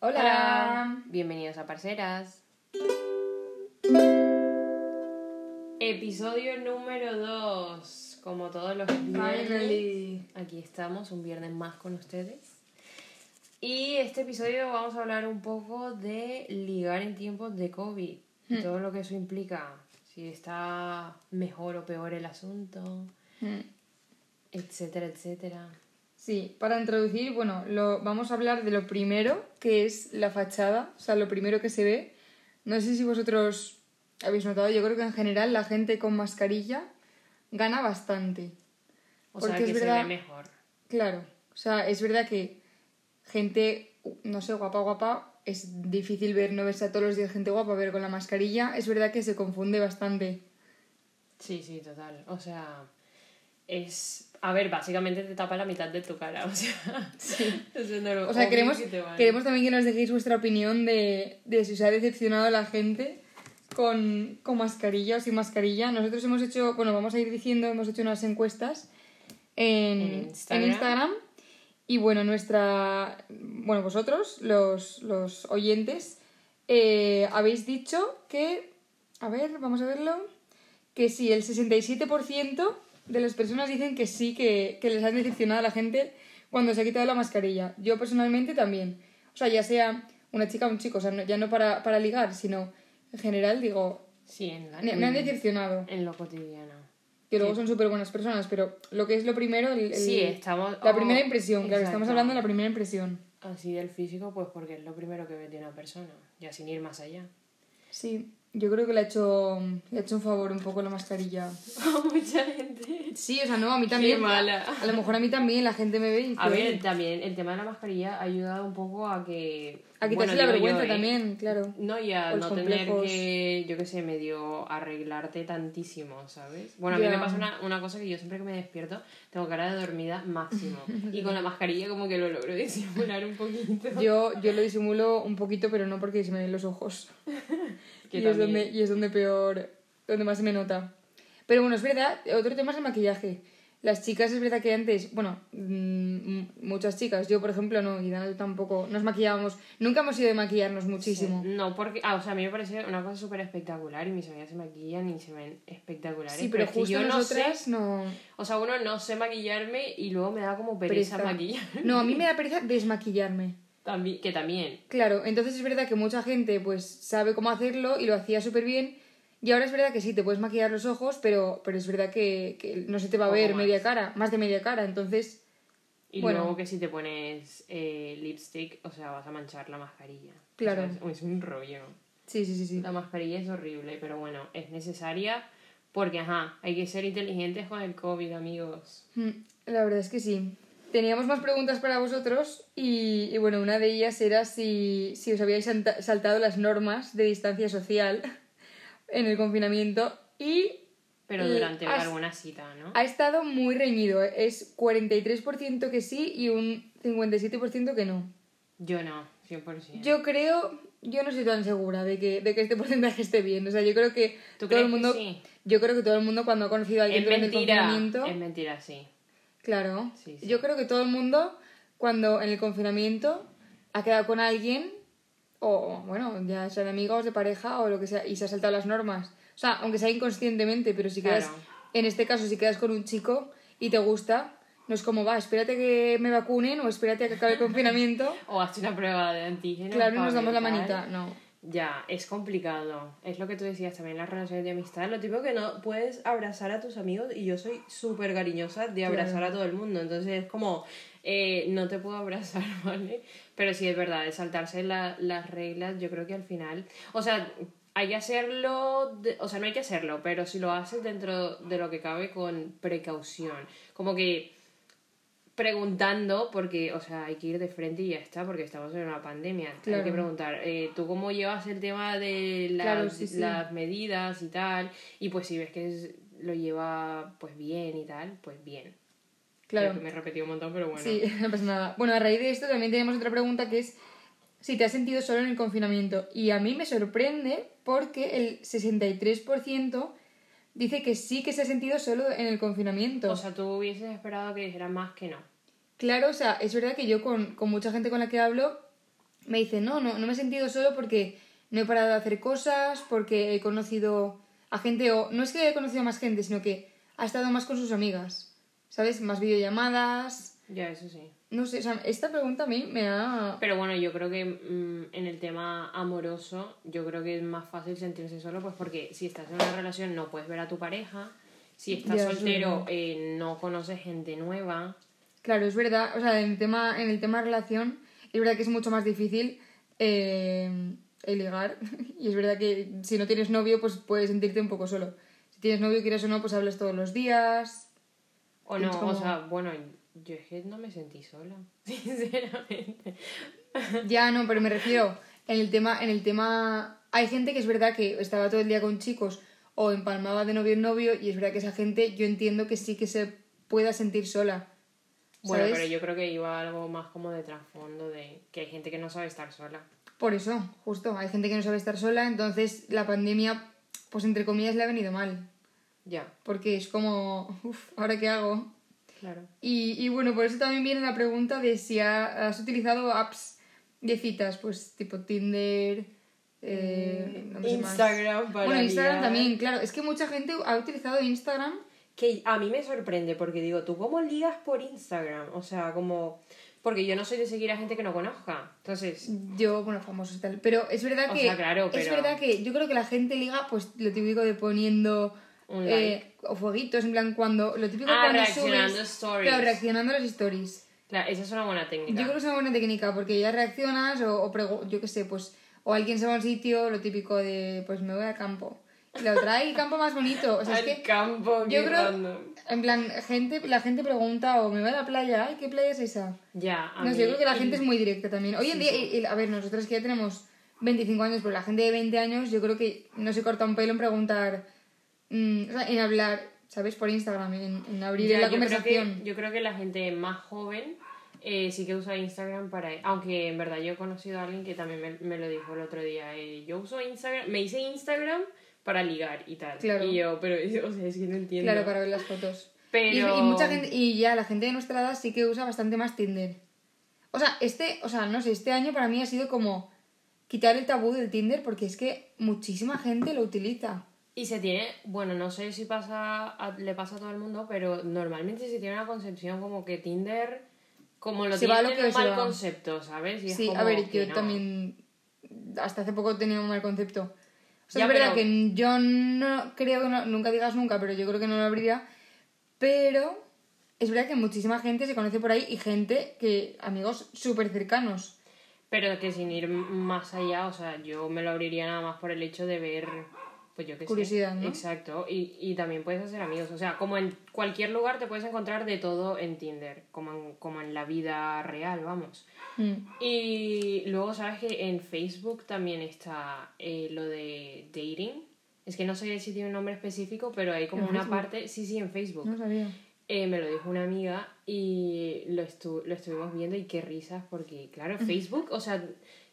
Hola. Bienvenidos a Parceras. Episodio número 2. Como todos los viernes. Finally. Aquí estamos, un viernes más con ustedes. Y este episodio vamos a hablar un poco de ligar en tiempos de COVID. Y Hmm. todo lo que eso implica. Si está mejor o peor el asunto, Mm. etcétera, etcétera. Sí, para introducir, bueno, lo, vamos a hablar de lo primero, que es la fachada, o sea, lo primero que se ve. No sé si vosotros habéis notado, yo creo que en general la gente con mascarilla gana bastante. O Porque sea, es que verdad- se ve mejor. Claro, o sea, es verdad que gente, no sé, guapa, guapa, es difícil ver, no verse a todos los días gente guapa, pero con la mascarilla es verdad que se confunde bastante. Sí, sí, total. O sea, es... A ver, básicamente te tapa la mitad de tu cara, o sea... eso no lo- O sea, queremos, que queremos también que nos dejéis vuestra opinión de, de si os ha decepcionado la gente con, con mascarilla o sin mascarilla. Nosotros hemos hecho, bueno, vamos a ir diciendo, hemos hecho unas encuestas en, En. Instagram. Y bueno, nuestra. Bueno, vosotros, los, los oyentes, eh, habéis dicho que. A ver, vamos a verlo. Que sí, el 67% de las personas dicen que sí, que, que les ha decepcionado a la gente cuando se ha quitado la mascarilla. Yo personalmente también. O sea, ya sea una chica o un chico, o sea, no- ya no para, para ligar, sino en general, digo, Sí, en, la- me, me han decepcionado. en lo cotidiano. Que luego son súper buenas personas, pero lo que es lo primero, el- el- Sí, estamos... la oh, primera impresión, claro, estamos exacto. hablando de la primera impresión. Así del físico, pues porque es lo primero que ve de una persona, ya sin ir más allá. Sí, yo creo que le ha hecho, le ha hecho un favor un poco la mascarilla. A mucha gente. Sí, o sea, no, a mí también. mala. A lo mejor a mí también, la gente me ve y A ver, también el tema de la mascarilla ha ayudado un poco a que... a quitarse bueno, la vergüenza yo, ¿eh? también, claro. No, y a no tener complejos. que, yo qué sé, medio arreglarte tantísimo, ¿sabes? Bueno, a mí me pasa una, una cosa que yo siempre que me despierto tengo cara de dormida máximo. y con la mascarilla como que lo logro disimular un poquito. Yo, yo lo disimulo un poquito, pero no porque se me ven los ojos. Que y, es también- donde, y es donde peor, donde más se me nota. Pero bueno, es verdad, otro tema es el maquillaje. Las chicas es verdad que antes, bueno, mm, muchas chicas, yo por ejemplo no, y Dana tampoco, nos maquillábamos, nunca hemos ido de maquillarnos muchísimo. No, porque, ah, o sea, a mí me parece una cosa súper espectacular y mis amigas se maquillan y se ven espectaculares. Sí, pero es que justo yo no nosotras sé, no... o sea, uno no sé maquillarme y luego me da como pereza, Pereza. maquillar. No, a mí me da pereza desmaquillarme. También, que también. Claro, entonces es verdad que mucha gente pues sabe cómo hacerlo y lo hacía súper bien. Y ahora es verdad que sí, te puedes maquillar los ojos, pero, pero es verdad que, que no se te va a ver más. media cara, más de media cara. Entonces, Y Bueno. luego que si te pones eh, lipstick, o sea, vas a manchar la mascarilla. Claro. O sea, es, es un rollo. sí, sí, sí, sí. La mascarilla es horrible, pero bueno, es necesaria porque, ajá, hay que ser inteligentes con el COVID, amigos. Mm, La verdad es que sí. Teníamos más preguntas para vosotros y, y bueno, una de ellas era si, si os habíais salta- saltado las normas de distancia social en el confinamiento y Pero durante has- alguna cita, ¿no? ha estado muy reñido. ¿eh? Es 43% que sí y un 57% que no. Yo no, 100%. Yo creo, yo no estoy tan segura de que, de que este porcentaje esté bien. O sea, yo creo que ¿Tú todo crees el mundo, que sí? yo creo que todo el mundo cuando ha conocido a alguien Es durante el mentira, confinamiento, es mentira, sí. Claro, Sí, sí. yo creo que todo el mundo cuando en el confinamiento ha quedado con alguien o bueno, ya sea de amigos, de pareja o lo que sea y se ha saltado las normas. O sea, aunque sea inconscientemente, pero si quedas, Claro. en este caso, si quedas con un chico y te gusta, no es como va, espérate que me vacunen o espérate a que acabe el confinamiento. O hazte una prueba de antígenos. Claro, y para nos damos la manita. No. Ya, es complicado. Es lo que tú decías también, las relaciones de amistad. Lo tipo que no puedes abrazar a tus amigos y yo soy súper cariñosa de abrazar a todo el mundo. Entonces es como, eh, no te puedo abrazar, ¿vale? Pero sí es verdad, es saltarse la- las reglas, yo creo que al final... O sea, hay que hacerlo, de- o sea, no hay que hacerlo, pero si lo haces dentro de lo que cabe con precaución. Como que preguntando, porque, o sea, hay que ir de frente y ya está, porque estamos en una pandemia. Hay que preguntar, eh, ¿tú cómo llevas el tema de las, Claro, sí, sí. las medidas y tal? Y pues si ves que es- lo lleva pues bien y tal, pues bien. Claro. Creo que me he repetido un montón, pero bueno. Sí, no pasa nada. Bueno, a raíz de esto también tenemos otra pregunta que es si te has sentido solo en el confinamiento. Y a mí me sorprende porque el 63% dice que sí que se ha sentido solo en el confinamiento. O sea, tú hubieses esperado que dijera más que no. Claro, o sea, es verdad que yo con, con mucha gente con la que hablo me dice, no, no, no me he sentido solo porque no he parado de hacer cosas, porque he conocido a gente, o no es que haya conocido a más gente, sino que ha estado más con sus amigas, ¿sabes? Más videollamadas. Ya, eso sí. No sé, o sea, esta pregunta a mí me ha... Pero bueno, yo creo que mm, en el tema amoroso, yo creo que es más fácil sentirse solo, pues porque si estás en una relación no puedes ver a tu pareja, si estás Ya, eso es soltero eh, no conoces gente nueva. Claro, es verdad, o sea, en el tema, en el tema relación, es verdad que es mucho más difícil eh, el ligar. Y es verdad que si no tienes novio, pues puedes sentirte un poco solo. Si tienes novio, quieres o no, pues hablas todos los días. O no, como- o sea, bueno, yo es que no me sentí sola, sinceramente. Ya no, pero me refiero en el tema, en el tema. Hay gente que es verdad que estaba todo el día con chicos o empalmaba de novio en novio, y es verdad que esa gente yo entiendo que sí que se pueda sentir sola. Bueno, pero yo creo que iba algo más como de trasfondo, de que hay gente que no sabe estar sola. Por eso, justo, hay gente que no sabe estar sola, entonces la pandemia, pues entre comillas, le ha venido mal. Ya, Porque es como, uff, ¿ahora qué hago? Claro. Y, y bueno, por eso también viene la pregunta de si ha- has utilizado apps de citas, pues tipo Tinder, eh, no me sé más. Instagram para Bueno, Instagram también, claro. Es que mucha gente ha utilizado Instagram. Que a mí me sorprende porque digo, ¿tú cómo ligas por Instagram? O sea, como... Porque yo no soy de seguir a gente que no conozca. Entonces, Yo, bueno, famosos y tal. Pero es verdad O que. sea, claro, Es pero- verdad que yo creo que la gente liga, pues lo típico de poniendo. Un eh, o fueguitos, en plan, cuando. Lo típico Ah, cuando reaccionando subes. stories. Claro, reaccionando a las stories. claro, esa es una buena técnica. Yo creo que es una buena técnica porque ya reaccionas o, o yo qué sé, pues. O alguien se va a un sitio, lo típico de. Pues me voy al campo. Y la otra, ¡ay, campo más bonito! O sea, es que. campo, Yo creo. random. En plan, gente, la gente pregunta o me voy a la playa, ¡ay, qué playa es esa! Ya, a No mí- sé, yo creo que la y- gente es muy directa también. Hoy en Sí, día, sí. y- y, a ver, nosotros que ya tenemos 25 años, pero la gente de 20 años, yo creo que no se corta un pelo en preguntar, mm, o sea, en hablar, ¿sabes? Por Instagram, en, en abrir Ya, la yo creo que- conversación. yo creo que la gente más joven eh, sí que usa Instagram para... Aunque en verdad yo he conocido a alguien que también me, me lo dijo el otro día. eh, yo uso Instagram, me hice Instagram para ligar y tal. Claro. Y yo, pero, o sea, es que no entiendo. Claro, para ver las fotos. Pero... Y, y mucha gente, y ya la gente de nuestra edad sí que usa bastante más Tinder. O sea, este, o sea, no sé, este año para mí ha sido como quitar el tabú del Tinder porque es que muchísima gente lo utiliza. Y se tiene, bueno, no sé si pasa a- le pasa a todo el mundo, pero normalmente se tiene una concepción como que Tinder, como lo Se tiene lo un que mal va. concepto, ¿sabes? Y es Sí, como a ver, que yo no. también hasta hace poco tenía un mal concepto. O sea, Ya, es verdad pero- que yo no creo que no- nunca digas nunca, pero yo creo que no lo abriría. Pero es verdad que muchísima gente se conoce por ahí y gente que, amigos súper cercanos. Pero que sin ir más allá, o sea, yo me lo abriría nada más por el hecho de ver, pues yo qué sé. Curiosidad, ¿no? Exacto. Y, y también puedes hacer amigos. O sea, como en cualquier lugar te puedes encontrar de todo en Tinder, como en, como en la vida real, vamos. Mm. Y luego, ¿sabes que en Facebook también está eh, lo de dating? Es que no sé si tiene un nombre específico, pero hay como ¿En una Facebook? parte... Sí, sí, en Facebook. No sabía. Eh, me lo dijo una amiga y lo, estu- lo estuvimos viendo y qué risas, porque claro, Facebook, o sea,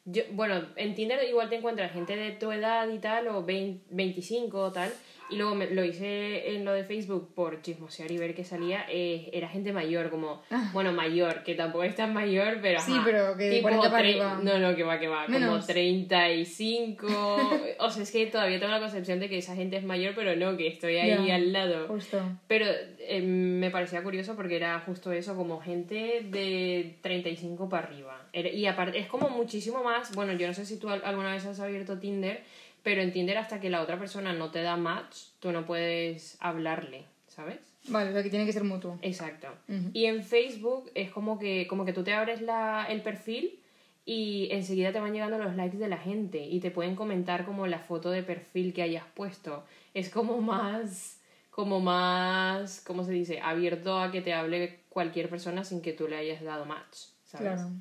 yo, bueno, en Tinder igual te encuentras gente de tu edad y tal, o 20, 25 o tal, y luego me- lo hice en lo de Facebook por chismosear y ver qué salía, eh, era gente mayor, como, bueno, mayor, que tampoco es tan mayor, pero Sí, ajá, pero que de 40 para arriba. No, no, que va, que va, como Menos. 35, o sea, es que todavía tengo la concepción de que esa gente es mayor, pero no, que estoy ahí al lado. Justo. Pero eh, me parecía curioso porque era justo eso, como gente de 35 para arriba. Era- Y aparte, es como muchísimo más. Bueno, yo no sé si tú al- alguna vez has abierto Tinder, pero en Tinder hasta que la otra persona no te da match, tú no puedes hablarle, ¿sabes? Vale, o sea que tiene que ser mutuo. Exacto. Y en Facebook es como que, como que tú te abres la, el perfil y enseguida te van llegando los likes de la gente y te pueden comentar como la foto de perfil que hayas puesto. Es como más, como más, ¿cómo se dice? Abierto a que te hable cualquier persona sin que tú le hayas dado match, ¿sabes? Claro.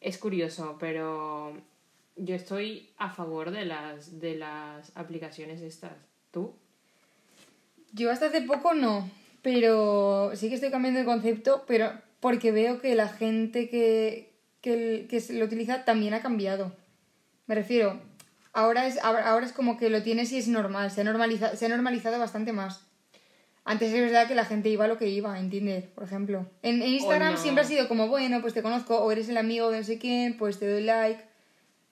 Es curioso, pero yo estoy a favor de las, de las aplicaciones estas. ¿Tú? Yo hasta hace poco no, pero sí que estoy cambiando de concepto, pero porque veo que la gente que, que, que se lo utiliza también ha cambiado. Me refiero, ahora es, ahora es como que lo tienes y es normal, se ha, normaliza, se ha normalizado bastante más. Antes es verdad que la gente iba a lo que iba, en Tinder, por ejemplo. En, en Instagram no. siempre ha sido como, bueno, pues te conozco, o eres el amigo de no sé quién, pues te doy like.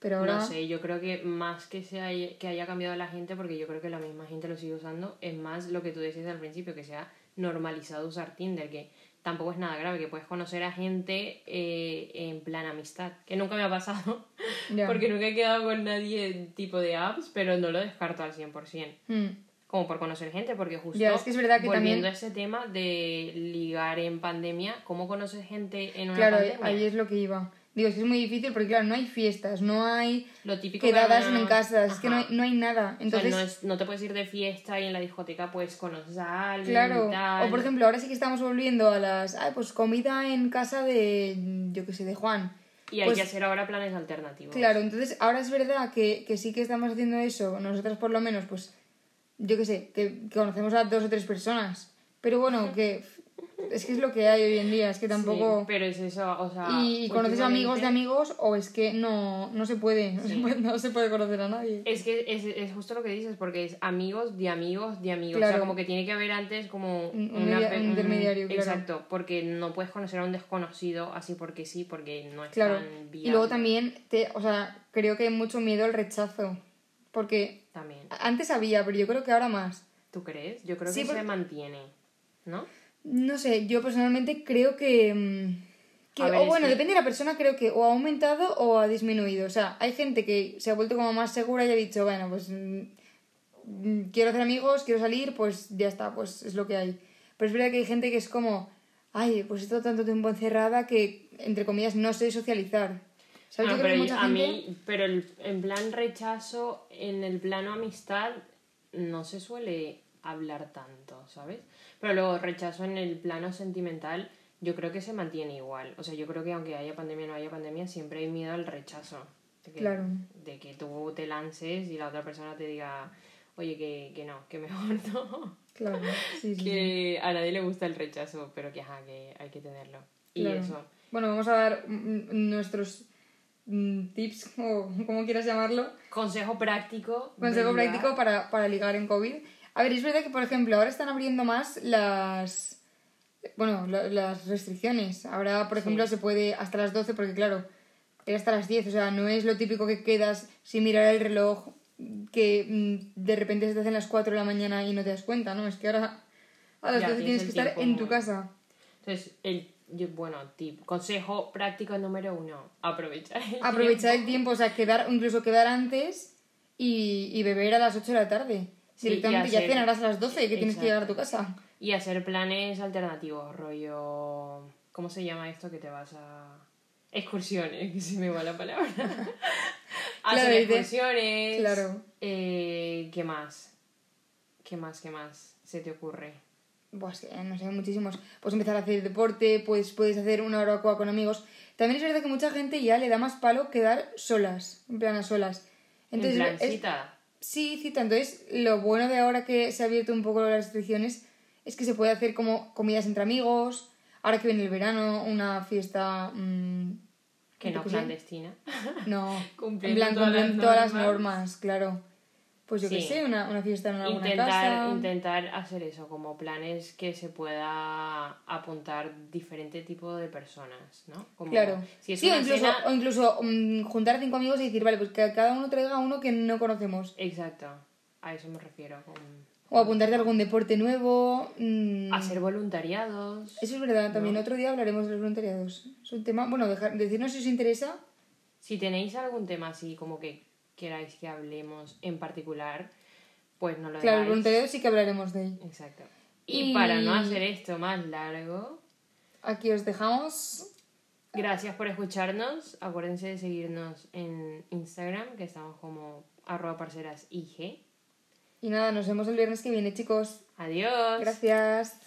Pero ahora... No sé, yo creo que más que, se haya, que haya cambiado la gente, porque yo creo que la misma gente lo sigue usando, es más lo que tú decías al principio, que se ha normalizado usar Tinder, que tampoco es nada grave, que puedes conocer a gente eh, en plan amistad, que nunca me ha pasado, Ya. porque nunca he quedado con nadie tipo de apps, pero no lo descarto al 100%. Mm. Como por conocer gente, porque justo Ya, es que es verdad que volviendo también- a ese tema de ligar en pandemia, ¿cómo conoces gente en una Claro, pandemia? ahí es lo que iba. Digo, es que es muy difícil porque, claro, no hay fiestas, no hay Lo típico que quedadas en casa, es que no hay, no hay nada. O sea, Entonces, no, es- no te puedes ir de fiesta y en la discoteca pues conoces a alguien claro. y tal. O por ejemplo, ahora sí que estamos volviendo a las. Ay, pues comida en casa de. Yo qué sé, de Juan. y hay pues- que hacer ahora planes alternativos. Claro, entonces ahora es verdad que, que sí que estamos haciendo eso, nosotras por lo menos, pues, yo qué sé, que, que conocemos a dos o tres personas. Pero bueno, que es que es lo que hay hoy en día, es que tampoco... Sí, pero es eso, o sea... y conoces amigos de amigos o es que no, no se puede, no, se puede, no se puede conocer a nadie. Es que es, es justo lo que dices, porque es amigos de amigos de amigos. O sea, como que tiene que haber antes como Un- un una media- pe- un intermediario, claro. Exacto, porque no puedes conocer a un desconocido así porque sí, porque no es Claro. tan viable. Y luego también, te, o sea, creo que hay mucho miedo al rechazo. Porque También. antes había, pero yo creo que ahora más. ¿Tú crees? Yo creo Sí, que porque- se mantiene, ¿no? No sé, yo personalmente creo que... mm, que- A ver, o bueno, depende de la persona, creo que o ha aumentado o ha disminuido. O sea, hay gente que se ha vuelto como más segura y ha dicho, bueno, pues mm, mm, quiero hacer amigos, quiero salir, pues ya está, pues es lo que hay. Pero es verdad que hay gente que es como, ay, pues he estado tanto tiempo encerrada que, entre comillas, no sé socializar. ¿Sabes? No, yo creo pero que mucha a gente... mí, pero el, en plan rechazo, en el plano amistad, no se suele hablar tanto, ¿sabes? Pero luego rechazo en el plano sentimental, yo creo que se mantiene igual. O sea, yo creo que aunque haya pandemia o no haya pandemia, siempre hay miedo al rechazo. De que, Claro. De que tú te lances y la otra persona te diga, oye, que, que no, que mejor no. Claro, sí, sí, sí. que a nadie le gusta el rechazo, pero que, ajá, que hay que tenerlo. Y Claro. eso. Bueno, vamos a dar nuestros mm, tips, o como quieras llamarlo, Consejo práctico. Consejo práctico para, para ligar en COVID. A ver, es verdad que, por ejemplo, ahora están abriendo más las. Bueno, la- las restricciones. Ahora, por ejemplo, se puede hasta las 12, porque claro, era hasta las 10. O sea, no es lo típico que quedas sin mirar el reloj, que mm, de repente se te hacen las 4 de la mañana y no te das cuenta, ¿no? Es que ahora a las Ya, 12 tienes que estar en tu casa. Entonces, el, yo- bueno, tip, consejo práctico número uno, aprovechar el Aprovechar el tiempo. tiempo, o sea, quedar, incluso quedar antes y, y beber a las 8 de la tarde. Sí, Directamente y ya hacer- cenarás a las 12 que tienes que llegar a tu casa. Y hacer planes alternativos, rollo... ¿Cómo se llama esto que te vas a...? Excursiones, que se me va la palabra. hacer Claro, y de- excursiones. Claro. Eh, ¿Qué más? ¿Qué más, qué más se te ocurre? Buah, es que, no sé, muchísimos. Puedes empezar a hacer deporte, pues puedes hacer una barbacoa con amigos. También es verdad que mucha gente ya le da más palo quedar solas, en plan a solas. Entonces, en plan, es- cita. Sí, cita. Entonces, lo bueno de ahora que se ha abierto un poco las restricciones es que se puede hacer como comidas entre amigos. Ahora que viene el verano, una fiesta... mm, Que no clandestina. No, todas cumplen todas las normas, claro. Pues yo qué sé, una, una fiesta en alguna intentar, casa. intentar hacer eso, como planes que se pueda apuntar diferente tipo de personas, ¿no? Como Claro. Si es sí, o incluso, cena- o incluso mm, juntar a cinco amigos y decir, vale, pues que cada uno traiga uno que no conocemos. Exacto, a eso me refiero. Con... O apuntarte a algún deporte nuevo. mm, Hacer voluntariados. Eso es verdad, también otro día hablaremos de los voluntariados. Es un tema, bueno, dejar, decirnos si os interesa. Si tenéis algún tema así como que queráis que hablemos en particular, pues no lo Claro, el voluntariado sí que hablaremos de él. Exacto. Y, Y- para no hacer esto más largo, Aquí os dejamos. gracias por escucharnos. Acuérdense de seguirnos en Instagram, que estamos como arroba parceras IG. Y nada, nos vemos el viernes que viene, chicos. Adiós. Gracias.